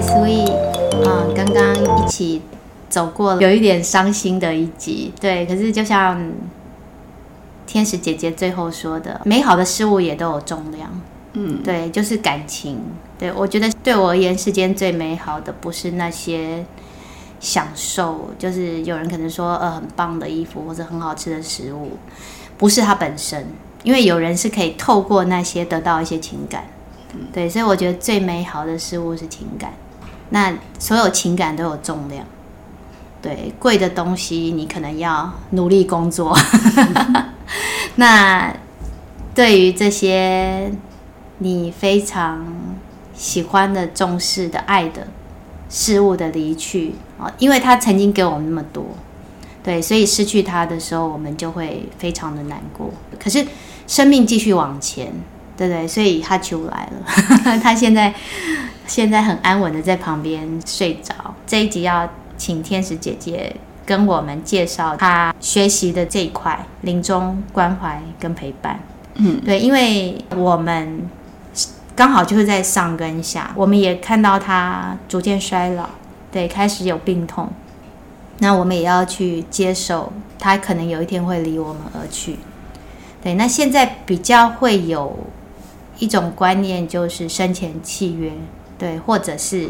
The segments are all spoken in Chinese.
Hi Sweet，嗯，刚刚一起走过了有一点伤心的一集，对，可是就像天使姐姐最后说的，美好的事物也都有重量，嗯，对，就是感情，对，我觉得对我而言，世间最美好的不是那些享受，就是有人可能说呃很棒的衣服或者很好吃的食物，不是它本身，因为有人是可以透过那些得到一些情感。对，所以我觉得最美好的事物是情感。那所有情感都有重量。对，贵的东西你可能要努力工作。那对于这些你非常喜欢的、重视的、爱的事物的离去啊，因为他曾经给我们那么多，对，所以失去他的时候，我们就会非常的难过。可是生命继续往前。对不对，所以他出来了。他现在现在很安稳的在旁边睡着。这一集要请天使姐姐跟我们介绍她学习的这一块临终关怀跟陪伴。嗯，对，因为我们刚好就是在上跟下，我们也看到她逐渐衰老，对，开始有病痛。那我们也要去接受，她可能有一天会离我们而去。对，那现在比较会有。一种观念就是生前契约，对，或者是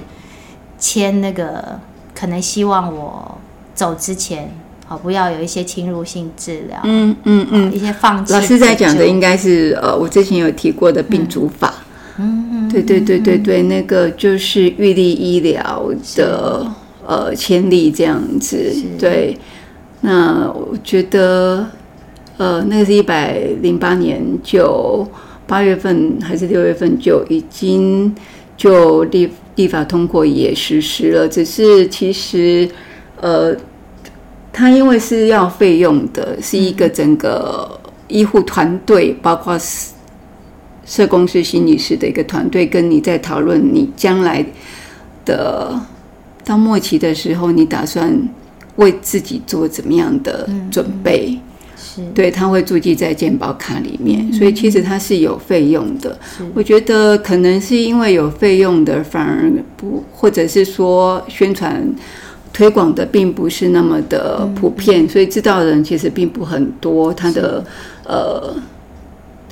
签那个，可能希望我走之前，好不要有一些侵入性治疗，嗯嗯嗯，一些放弃。老师在讲的应该是呃，我之前有提过的病主法，嗯嗯，对对对对对，那个就是预立医疗的呃签立这样子，对。那我觉得呃，那个是一百零八年就。八月份还是六月份就已经就立立法通过也实施了，只是其实呃，它因为是要费用的，是一个整个医护团队，包括社工师、心理师的一个团队，跟你在讨论你将来的到末期的时候，你打算为自己做怎么样的准备。对，他会注记在健保卡里面，所以其实它是有费用的。我觉得可能是因为有费用的，反而不，或者是说宣传推广的并不是那么的普遍，所以知道的人其实并不很多。它的呃。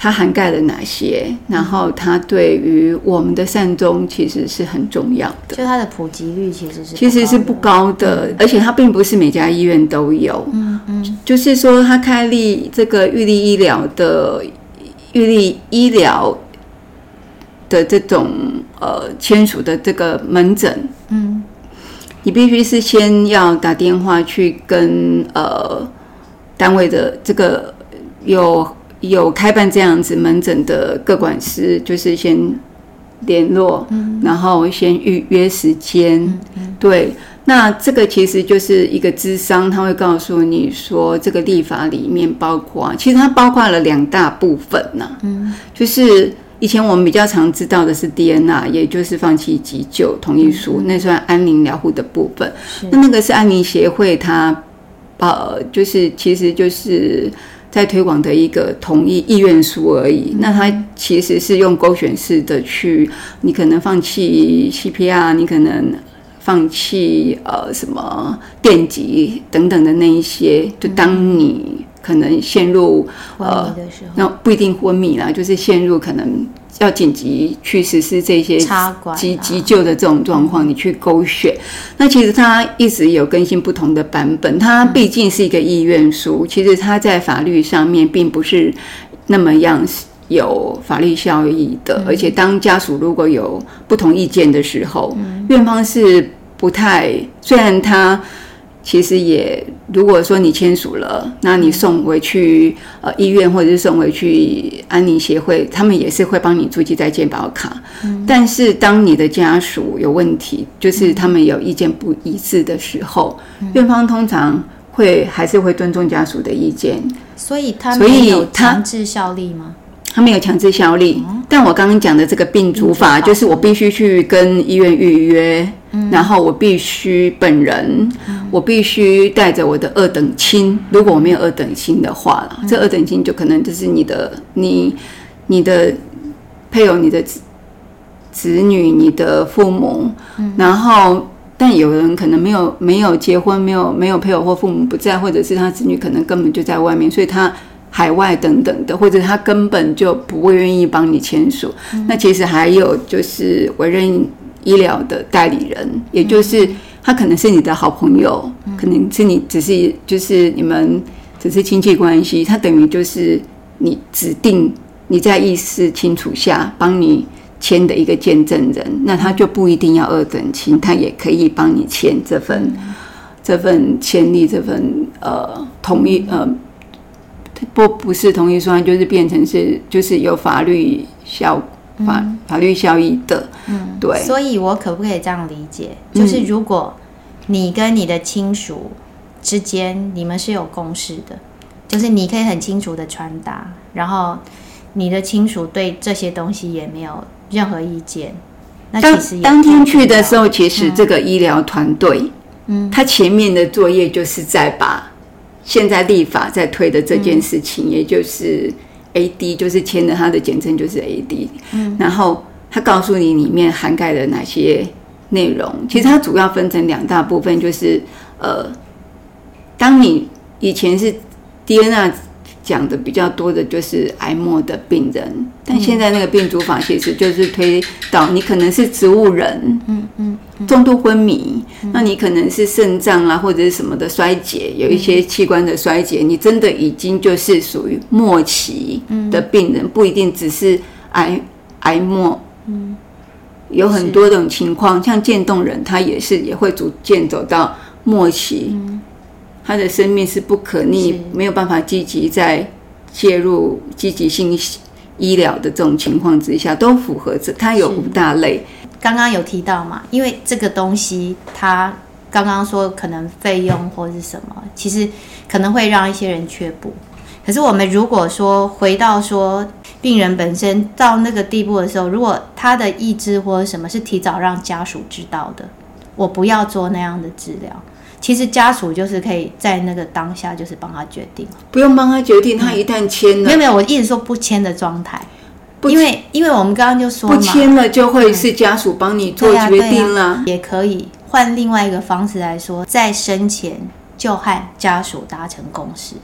它涵盖了哪些？然后它对于我们的善终其实是很重要的。就它的普及率其实是其实是不高的，而且它并不是每家医院都有。嗯嗯，就是说它开立这个预立医疗的预立医疗的这种呃签署的这个门诊，嗯，你必须是先要打电话去跟呃单位的这个有。有开办这样子门诊的各管师，就是先联络，嗯、然后先预约时间。嗯嗯、对，那这个其实就是一个咨商，他会告诉你说，这个立法里面包括，其实它包括了两大部分呐、啊。嗯，就是以前我们比较常知道的是 DNR，也就是放弃急救同意书，嗯、那算安宁疗护的部分。那那个是安宁协会，它呃，就是其实就是。在推广的一个同意意愿书而已，那它其实是用勾选式的去，你可能放弃 CPR，你可能放弃呃什么电极等等的那一些，就当你可能陷入呃，那不一定昏迷啦，就是陷入可能。要紧急去实施这些急急救的这种状况，你去勾选。那其实它一直有更新不同的版本。它毕竟是一个意愿书，其实它在法律上面并不是那么样有法律效益的。而且当家属如果有不同意见的时候，院方是不太，虽然他。其实也，如果说你签署了，那你送回去呃医院或者是送回去安宁协会，他们也是会帮你注记在健保卡。嗯、但是当你的家属有问题，就是他们有意见不一致的时候，嗯、院方通常会还是会尊重家属的意见。所以他没有强制效力吗？他没有强制效力。嗯、但我刚刚讲的这个病主法，就是我必须去跟医院预约。然后我必须本人，嗯、我必须带着我的二等亲。如果我没有二等亲的话了，嗯、这二等亲就可能就是你的、你、你的配偶、你的子子女、你的父母，嗯、然后但有人可能没有没有结婚，没有没有配偶或父母不在，或者是他子女可能根本就在外面，所以他海外等等的，或者他根本就不会愿意帮你签署。嗯、那其实还有就是委任医疗的代理人，也就是他可能是你的好朋友，嗯、可能是你只是就是你们只是亲戚关系，他等于就是你指定你在意识清楚下帮你签的一个见证人，那他就不一定要二等亲，他也可以帮你签这份、嗯、这份签立这份呃同意呃不不是同意书，就是变成是就是有法律效法、嗯、法律效益的，嗯，对。所以我可不可以这样理解？就是如果你跟你的亲属之间你们是有共识的，就是你可以很清楚的传达，然后你的亲属对这些东西也没有。任何意见？那其实当天去的时候，其实这个医疗团队，嗯，他前面的作业就是在把现在立法在推的这件事情，嗯、也就是 AD，就是签的它的简称就是 AD，嗯，然后它告诉你里面涵盖了哪些内容。其实它主要分成两大部分，就是呃，当你以前是 DNA。讲的比较多的就是癌末的病人，但现在那个病主法其实就是推到你可能是植物人，嗯嗯，重度昏迷，那你可能是肾脏啊或者是什么的衰竭，有一些器官的衰竭，你真的已经就是属于末期的病人，不一定只是癌癌末，嗯，有很多种情况，像渐冻人他也是也会逐渐走到末期。他的生命是不可逆，没有办法积极在介入积极性医疗的这种情况之下，都符合这。它有五大类，刚刚有提到嘛？因为这个东西，它刚刚说可能费用或是什么，其实可能会让一些人却步。可是我们如果说回到说病人本身到那个地步的时候，如果他的意志或者什么是提早让家属知道的，我不要做那样的治疗。其实家属就是可以在那个当下，就是帮他决定，不用帮他决定。他一旦签了，没有没有，我一直说不签的状态，因为因为我们刚刚就说不签了就会是家属帮你做决定了。也可以换另外一个方式来说，在生前就和家属达成共识，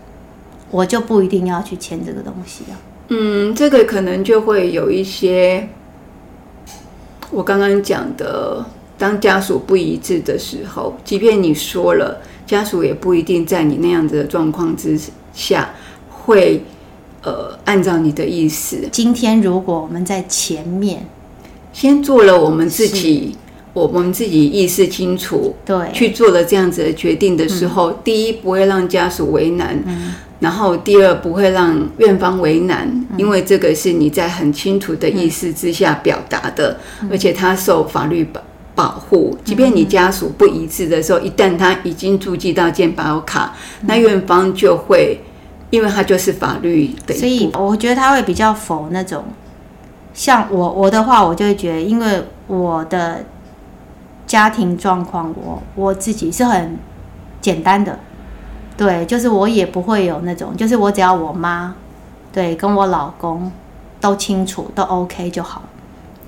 我就不一定要去签这个东西了。嗯，这个可能就会有一些我刚刚讲的。当家属不一致的时候，即便你说了，家属也不一定在你那样子的状况之下会呃按照你的意思。今天如果我们在前面先做了我们自己，我们自己意识清楚，对，去做了这样子的决定的时候，嗯、第一不会让家属为难，嗯、然后第二不会让院方为难，嗯、因为这个是你在很清楚的意识之下表达的，嗯、而且他受法律保。保护，即便你家属不一致的时候，一旦他已经注记到健保卡，那院方就会，因为他就是法律的。所以我觉得他会比较否那种，像我我的话，我就会觉得，因为我的家庭状况，我我自己是很简单的，对，就是我也不会有那种，就是我只要我妈，对，跟我老公都清楚，都 OK 就好。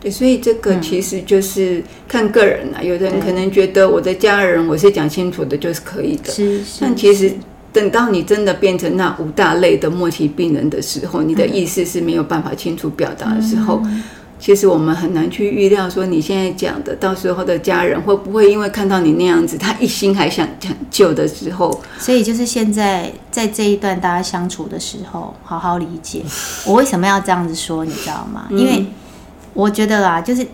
对，所以这个其实就是看个人啊。嗯、有的人可能觉得我的家人我是讲清楚的，就是可以的。是，但其实等到你真的变成那五大类的末期病人的时候，你的意思是没有办法清楚表达的时候，嗯、其实我们很难去预料说你现在讲的，到时候的家人会不会因为看到你那样子，他一心还想抢救的时候。所以就是现在在这一段大家相处的时候，好好理解我为什么要这样子说，你知道吗？因为。嗯我觉得啦，就是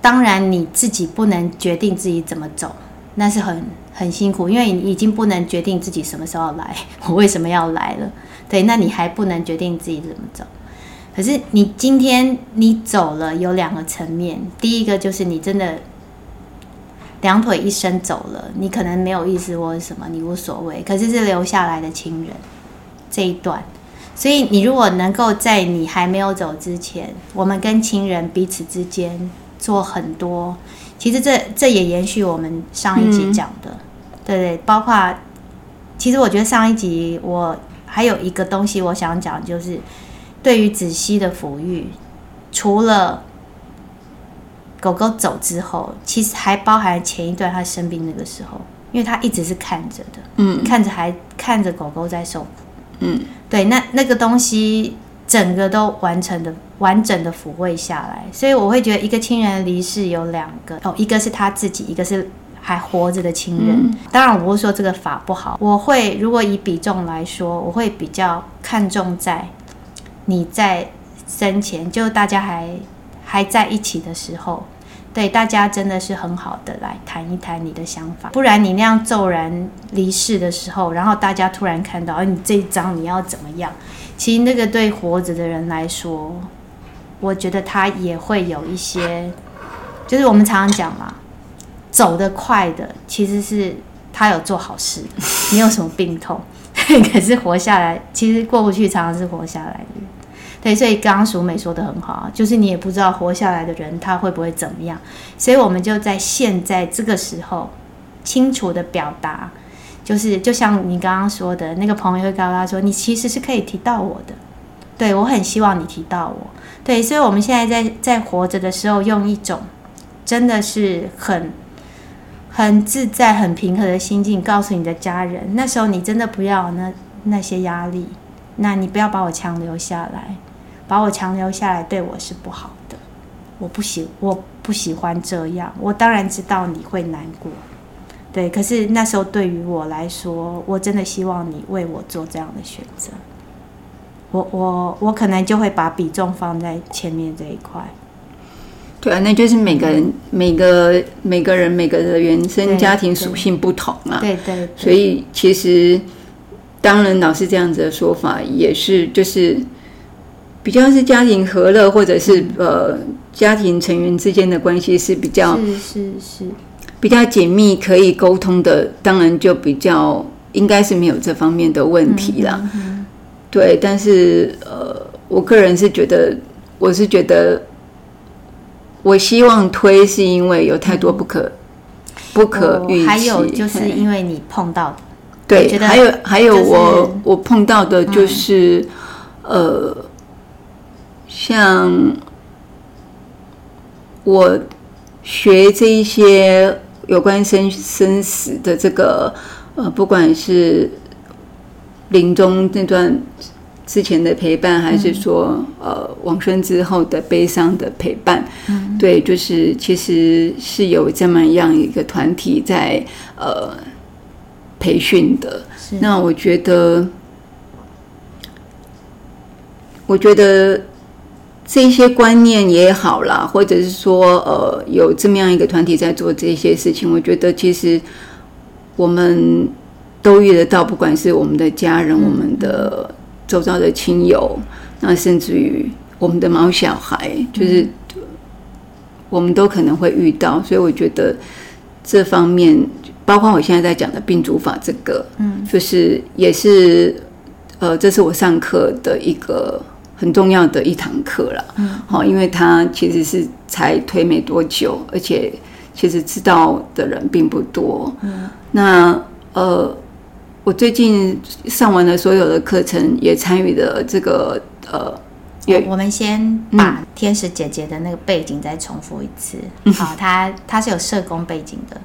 当然你自己不能决定自己怎么走，那是很很辛苦，因为你已经不能决定自己什么时候来，我为什么要来了？对，那你还不能决定自己怎么走。可是你今天你走了，有两个层面，第一个就是你真的两腿一伸走了，你可能没有意思或者什么，你无所谓。可是是留下来的亲人这一段。所以，你如果能够在你还没有走之前，我们跟亲人彼此之间做很多，其实这这也延续我们上一集讲的，嗯、对对，包括其实我觉得上一集我还有一个东西我想讲，就是对于子熙的抚育，除了狗狗走之后，其实还包含前一段他生病那个时候，因为他一直是看着的，嗯，看着还看着狗狗在受苦，嗯，对，那那个东西整个都完成的完整的抚慰下来，所以我会觉得一个亲人离世有两个哦，一个是他自己，一个是还活着的亲人。嗯、当然，我不是说这个法不好，我会如果以比重来说，我会比较看重在你在生前就大家还还在一起的时候。对，大家真的是很好的来谈一谈你的想法，不然你那样骤然离世的时候，然后大家突然看到，哎，你这一张你要怎么样？其实那个对活着的人来说，我觉得他也会有一些，就是我们常常讲嘛，走得快的其实是他有做好事，没有什么病痛，可是活下来，其实过不去，常常是活下来的。对，所以刚刚淑美说的很好，就是你也不知道活下来的人他会不会怎么样，所以我们就在现在这个时候清楚的表达，就是就像你刚刚说的那个朋友会告诉他说，你其实是可以提到我的，对，我很希望你提到我，对，所以我们现在在在活着的时候，用一种真的是很很自在、很平和的心境告诉你的家人，那时候你真的不要那那些压力，那你不要把我强留下来。把我强留下来对我是不好的，我不喜我不喜欢这样。我当然知道你会难过，对。可是那时候对于我来说，我真的希望你为我做这样的选择。我我我可能就会把比重放在前面这一块。对啊，那就是每个人、嗯、每个每个人每个的原生家庭属性不同啊。对对，对，对。所以其实当然老师这样子的说法也是就是。比较是家庭和乐，或者是呃家庭成员之间的关系是比较是是是比较紧密，可以沟通的，当然就比较应该是没有这方面的问题啦。嗯嗯、对，但是呃，我个人是觉得，我是觉得，我希望推是因为有太多不可、嗯、不可预期，还有就是因为你碰到的，对，还有还有我我碰到的就是、嗯、呃。像我学这一些有关生生死的这个呃，不管是临终那段之前的陪伴，还是说呃往生之后的悲伤的陪伴，嗯，对，就是其实是有这么样一个团体在呃培训的。那我觉得，我觉得。这些观念也好啦，或者是说，呃，有这么样一个团体在做这些事情，我觉得其实我们都遇得到，不管是我们的家人、嗯、我们的周遭的亲友，那甚至于我们的毛小孩，就是我们都可能会遇到。所以我觉得这方面，包括我现在在讲的病主法这个，嗯，就是也是，呃，这是我上课的一个。很重要的一堂课了，嗯，好，因为他其实是才推没多久，而且其实知道的人并不多，嗯，那呃，我最近上完了所有的课程，也参与了这个呃，我我们先把天使姐姐的那个背景再重复一次，嗯、好，她她是有社工背景的，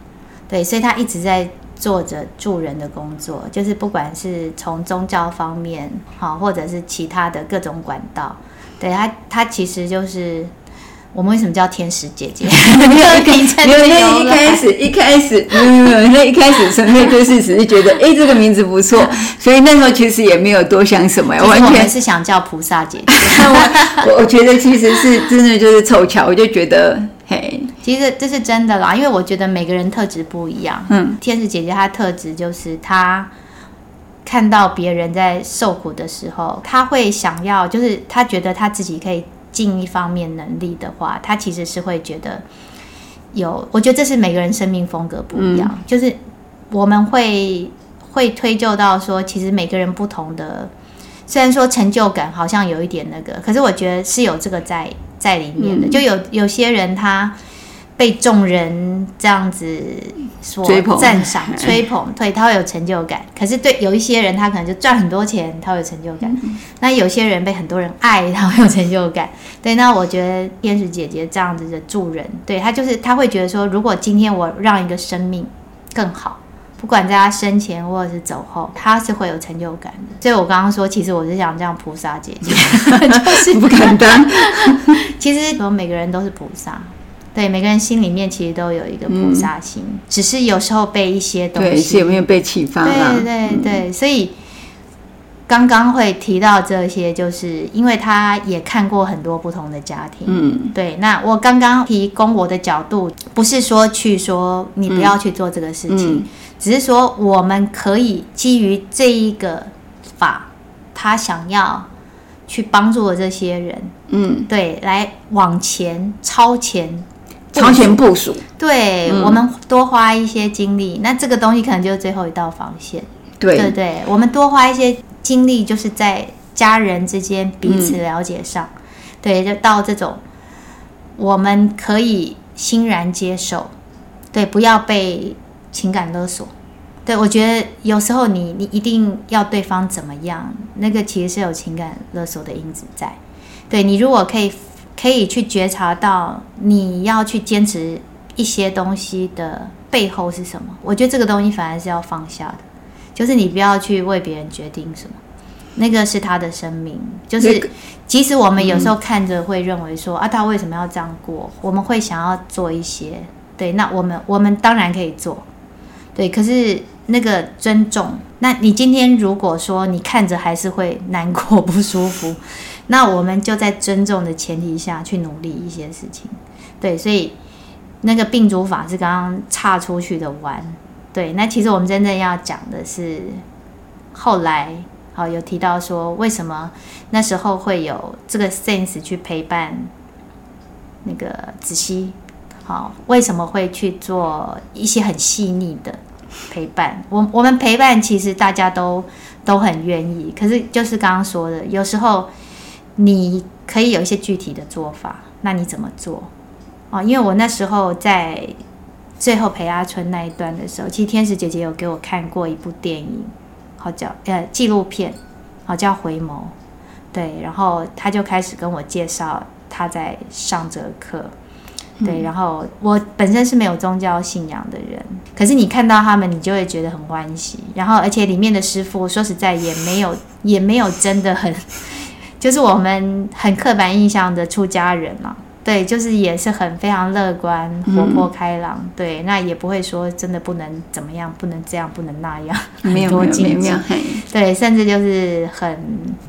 对，所以她一直在。做着助人的工作，就是不管是从宗教方面，好，或者是其他的各种管道，对他，他其实就是我们为什么叫天使姐姐？没有，因为那一开始一开始，嗯，那一开始纯粹就是只是觉得，哎，这个名字不错，所以那时候其实也没有多想什么，完全是想叫菩萨姐姐。我我觉得其实是真的就是凑巧，我就觉得。嘿，其实这是真的啦，因为我觉得每个人特质不一样。嗯，天使姐姐她的特质就是她看到别人在受苦的时候，她会想要，就是她觉得她自己可以尽一方面能力的话，她其实是会觉得有。我觉得这是每个人生命风格不一样，嗯、就是我们会会推究到说，其实每个人不同的，虽然说成就感好像有一点那个，可是我觉得是有这个在。在里面的，就有有些人他被众人这样子所赞赏、吹捧，对，他会有成就感。可是对有一些人，他可能就赚很多钱，他会有成就感。嗯、那有些人被很多人爱，他会有成就感。对，那我觉得天使姐姐这样子的助人，对，他就是他会觉得说，如果今天我让一个生命更好。不管在他生前或者是走后，他是会有成就感的。所以我刚刚说，其实我是想这样菩萨姐姐，就是不敢当。其实我们每个人都是菩萨，对，每个人心里面其实都有一个菩萨心，嗯、只是有时候被一些东西，对，是有没有被启发？对对对，嗯、所以刚刚会提到这些，就是因为他也看过很多不同的家庭。嗯，对。那我刚刚提供我的角度，不是说去说你不要去做这个事情。嗯嗯只是说，我们可以基于这一个法，他想要去帮助的这些人，嗯，对，来往前超前，超前部署。对，嗯、我们多花一些精力，那这个东西可能就是最后一道防线。对，对对，我们多花一些经历，就是在家人之间彼此了解上，对，就到这种我们可以欣然接受，对，不要被。情感勒索，对，我觉得有时候你你一定要对方怎么样，那个其实是有情感勒索的因子在。对，你如果可以可以去觉察到你要去坚持一些东西的背后是什么，我觉得这个东西反而是要放下的，就是你不要去为别人决定什么，那个是他的生命，就是即使我们有时候看着会认为说啊，他为什么要这样过，我们会想要做一些，对，那我们我们当然可以做。对，可是那个尊重，那你今天如果说你看着还是会难过 不舒服，那我们就在尊重的前提下去努力一些事情。对，所以那个病主法是刚刚岔出去的弯。对，那其实我们真正要讲的是后来，好有提到说为什么那时候会有这个 sense 去陪伴那个子熙，好，为什么会去做一些很细腻的。陪伴我，我们陪伴其实大家都都很愿意。可是就是刚刚说的，有时候你可以有一些具体的做法，那你怎么做？哦，因为我那时候在最后陪阿春那一段的时候，其实天使姐姐有给我看过一部电影，好叫呃纪录片，好叫回眸。对，然后他就开始跟我介绍他在上这课。对，然后我本身是没有宗教信仰的人，可是你看到他们，你就会觉得很欢喜。然后，而且里面的师傅说实在也没有，也没有真的很，就是我们很刻板印象的出家人嘛。对，就是也是很非常乐观、活泼开朗。嗯、对，那也不会说真的不能怎么样，不能这样，不能那样，没有很多禁忌。对，甚至就是很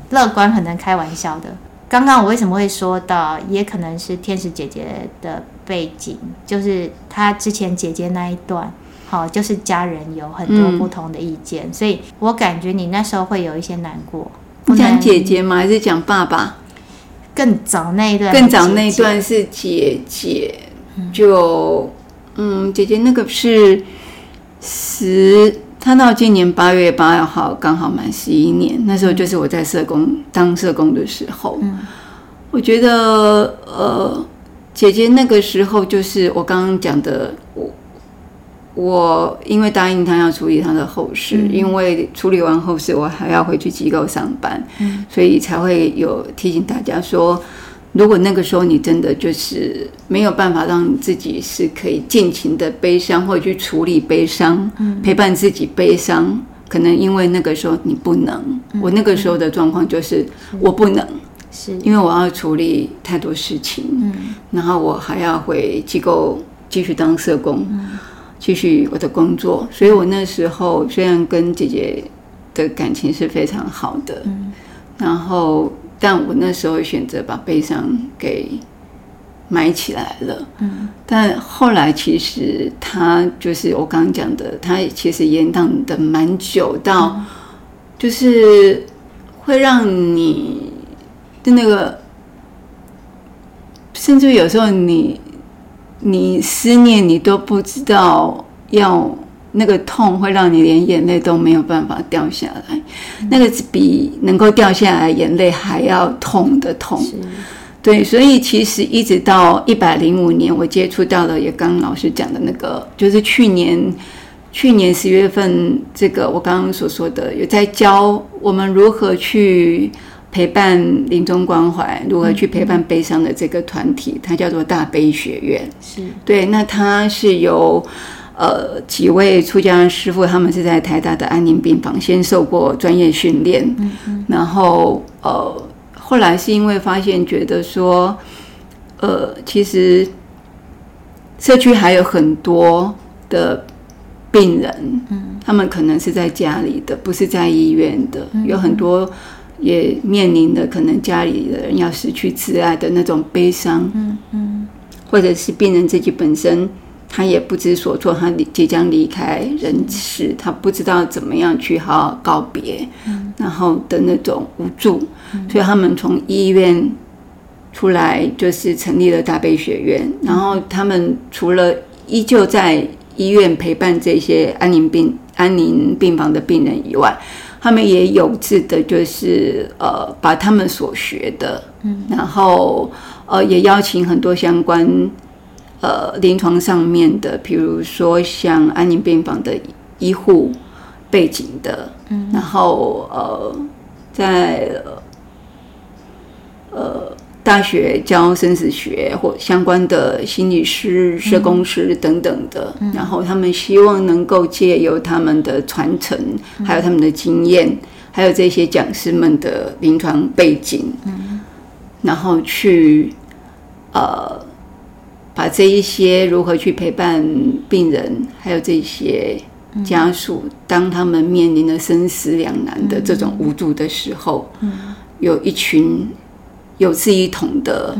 乐观、很能开玩笑的。刚刚我为什么会说到，也可能是天使姐姐的背景，就是她之前姐姐那一段，好，就是家人有很多不同的意见，嗯、所以我感觉你那时候会有一些难过。讲姐姐吗？还是讲爸爸？更早那一段，更早那一段是姐姐，就嗯，姐姐那个是十。她到今年八月八号刚好满十一年，那时候就是我在社工当社工的时候。嗯，我觉得呃，姐姐那个时候就是我刚刚讲的，我我因为答应他要处理他的后事，嗯，因为处理完后事我还要回去机构上班，嗯，所以才会有提醒大家说。如果那个时候你真的就是没有办法让你自己是可以尽情的悲伤，或者去处理悲伤，嗯、陪伴自己悲伤，可能因为那个时候你不能。嗯、我那个时候的状况就是我不能，是。因为我要处理太多事情，嗯、然后我还要回机构继续当社工，嗯、继续我的工作，所以我那时候虽然跟姐姐的感情是非常好的，嗯、然后。但我那时候选择把悲伤给埋起来了。嗯，但后来其实他就是我刚刚讲的，他其实延宕的蛮久，到就是会让你的那个，甚至有时候你你思念你都不知道要。那个痛会让你连眼泪都没有办法掉下来，嗯、那个比能够掉下来眼泪还要痛的痛。对，所以其实一直到一百零五年，我接触到了也刚刚老师讲的那个，就是去年去年十月份，这个我刚刚所说的，有在教我们如何去陪伴临终关怀，如何去陪伴悲伤的这个团体，它叫做大悲学院。是对，那它是由呃几位出家人师傅，他们是在台大的安宁病房先受过专业训练，嗯嗯，然后呃。后来是因为发现，觉得说，呃，其实社区还有很多的病人，嗯，他们可能是在家里的，不是在医院的，嗯，有很多也面临的可能家里的人要失去挚爱的那种悲伤，嗯嗯，或者是病人自己本身。他也不知所措，他即将离开人世，他不知道怎么样去好好告别，然后的那种无助，所以他们从医院出来，就是成立了大悲学院。然后他们除了依旧在医院陪伴这些安宁病安宁病房的病人以外，他们也有志的，就是呃，把他们所学的，嗯、然后呃，也邀请很多相关。呃，临床上面的，比如说像安宁病房的医护背景的，嗯，然后呃，在呃大学教生死学或相关的心理师、社工师等等的，嗯，然后他们希望能够借由他们的传承，还有他们的经验，还有这些讲师们的临床背景，嗯，然后去呃。把这一些如何去陪伴病人，还有这些家属，当他们面临了生死两难的这种无助的时候，有一群有志一同的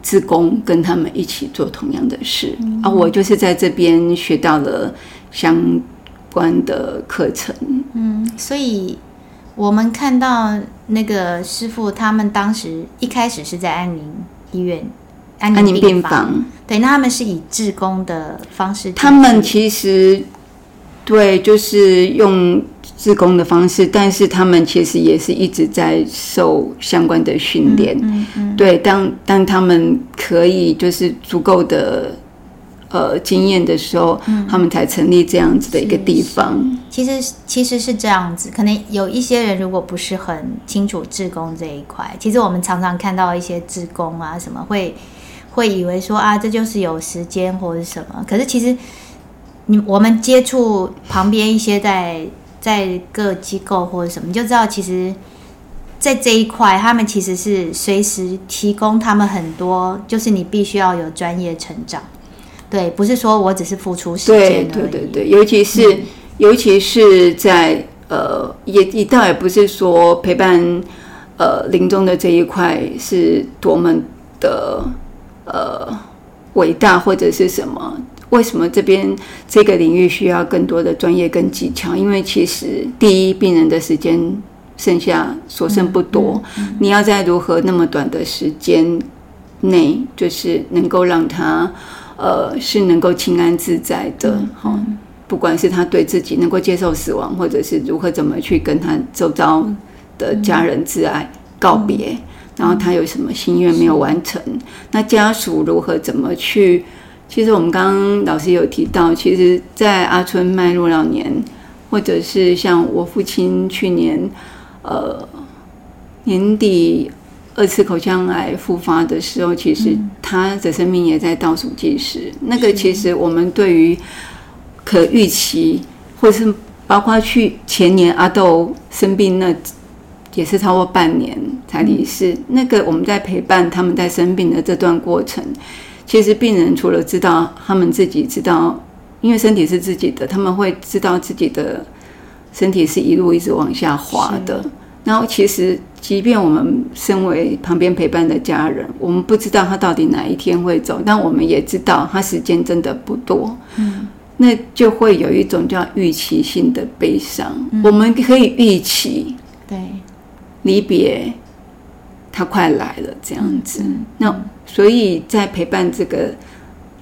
志工跟他们一起做同样的事，而我就是在这边学到了相关的课程。嗯，所以我们看到那个师傅，他们当时一开始是在安宁医院。安宁病房，对，那他们是以志工的方式。他们其实对，就是用志工的方式，但是他们其实也是一直在受相关的训练。嗯嗯嗯、对，当当他们可以就是足够的呃经验的时候，嗯、他们才成立这样子的一个地方。其实其实是这样子，可能有一些人如果不是很清楚自工这一块，其实我们常常看到一些自工啊什么会。会以为说啊，这就是有时间或者什么，可是其实你我们接触旁边一些在在各机构或者什么，你就知道其实，在这一块，他们其实是随时提供他们很多，就是你必须要有专业成长，对，不是说我只是付出时间。对对对对，尤其是、嗯、尤其是在呃，也也倒也不是说陪伴呃临终的这一块是多么的。呃，伟大或者是什么？为什么这边这个领域需要更多的专业跟技巧？因为其实第一，病人的时间剩下所剩不多，嗯嗯嗯、你要在如何那么短的时间内，就是能够让他呃是能够清安自在的，哈、不管是他对自己能够接受死亡，或者是如何怎么去跟他周遭的家人挚爱告别。嗯然后他有什么心愿没有完成？那家属如何怎么去？其实我们刚刚老师有提到，其实，在阿春迈入老年，或者是像我父亲去年，呃，年底二次口腔癌复发的时候，其实他的生命也在倒数计时。那个其实我们对于可预期，或是包括去前年阿豆生病那。也是超过半年才离世。那个我们在陪伴他们在生病的这段过程，其实病人除了知道他们自己知道，因为身体是自己的，他们会知道自己的身体是一路一直往下滑的。然后其实，即便我们身为旁边陪伴的家人，我们不知道他到底哪一天会走，但我们也知道他时间真的不多。嗯，那就会有一种叫预期性的悲伤。嗯、我们可以预期，对。离别，他快来了，这样子。那所以在陪伴这个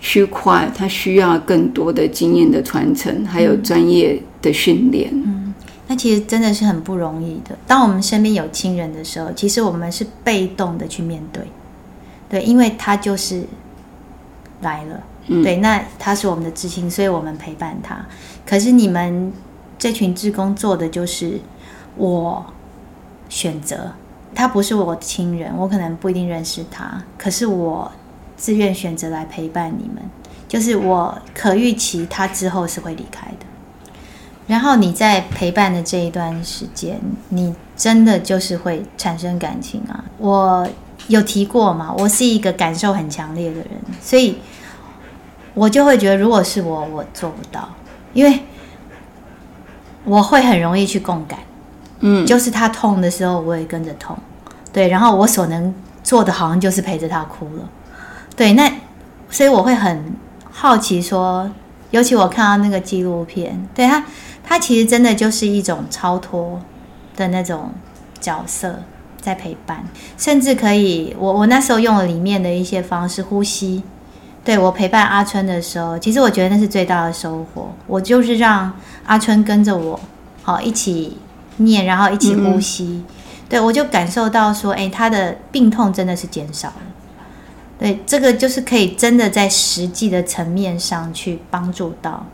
区块，他需要更多的经验的传承，还有专业的训练。嗯，那其实真的是很不容易的。当我们身边有亲人的时候，其实我们是被动的去面对。对，因为他就是来了，嗯、对，那他是我们的至亲，所以我们陪伴他。可是你们这群志工做的就是我选择，他不是我的亲人，我可能不一定认识他，可是我自愿选择来陪伴你们，就是我可预期他之后是会离开的。然后你在陪伴的这一段时间，你真的就是会产生感情啊！我有提过嘛，我是一个感受很强烈的人，所以我就会觉得，如果是我，我做不到，因为我会很容易去共感。嗯，就是他痛的时候，我也跟着痛。对，然后我所能做的，好像就是陪着他哭了。对，那所以我会很好奇说，尤其我看到那个纪录片，对他。他其实真的就是一种超脱的那种角色，在陪伴，甚至可以，我我那时候用了里面的一些方式呼吸，对，我陪伴阿春的时候，其实我觉得那是最大的收获。我就是让阿春跟着我，好一起念，然后一起呼吸，嗯、对，我就感受到说，哎，他的病痛真的是减少了。对，这个就是可以真的在实际的层面上去帮助到。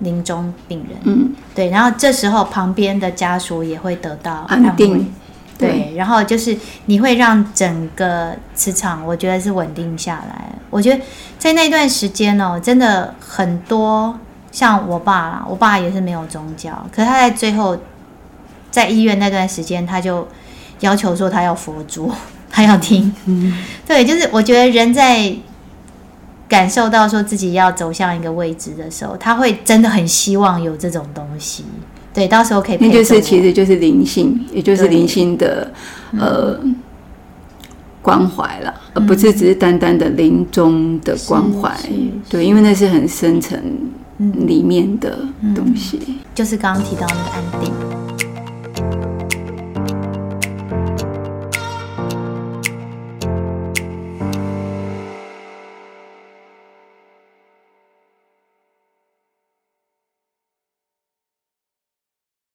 临终病人，嗯，对，然后这时候旁边的家属也会得到安定，对，对，然后就是你会让整个磁场，我觉得是稳定下来。我觉得在那段时间哦，真的很多像我爸啦，我爸也是没有宗教，可是他在最后在医院那段时间，他就要求说他要佛珠，他要听，嗯，对，就是我觉得人在。感受到说自己要走向一个位置的时候，他会真的很希望有这种东西。对，到时候可以。那就是其实就是灵性，也就是灵性的呃关怀了，而不是只是单单的临终的关怀。对，因为那是很深层里面的东西。就是刚刚提到那个安定。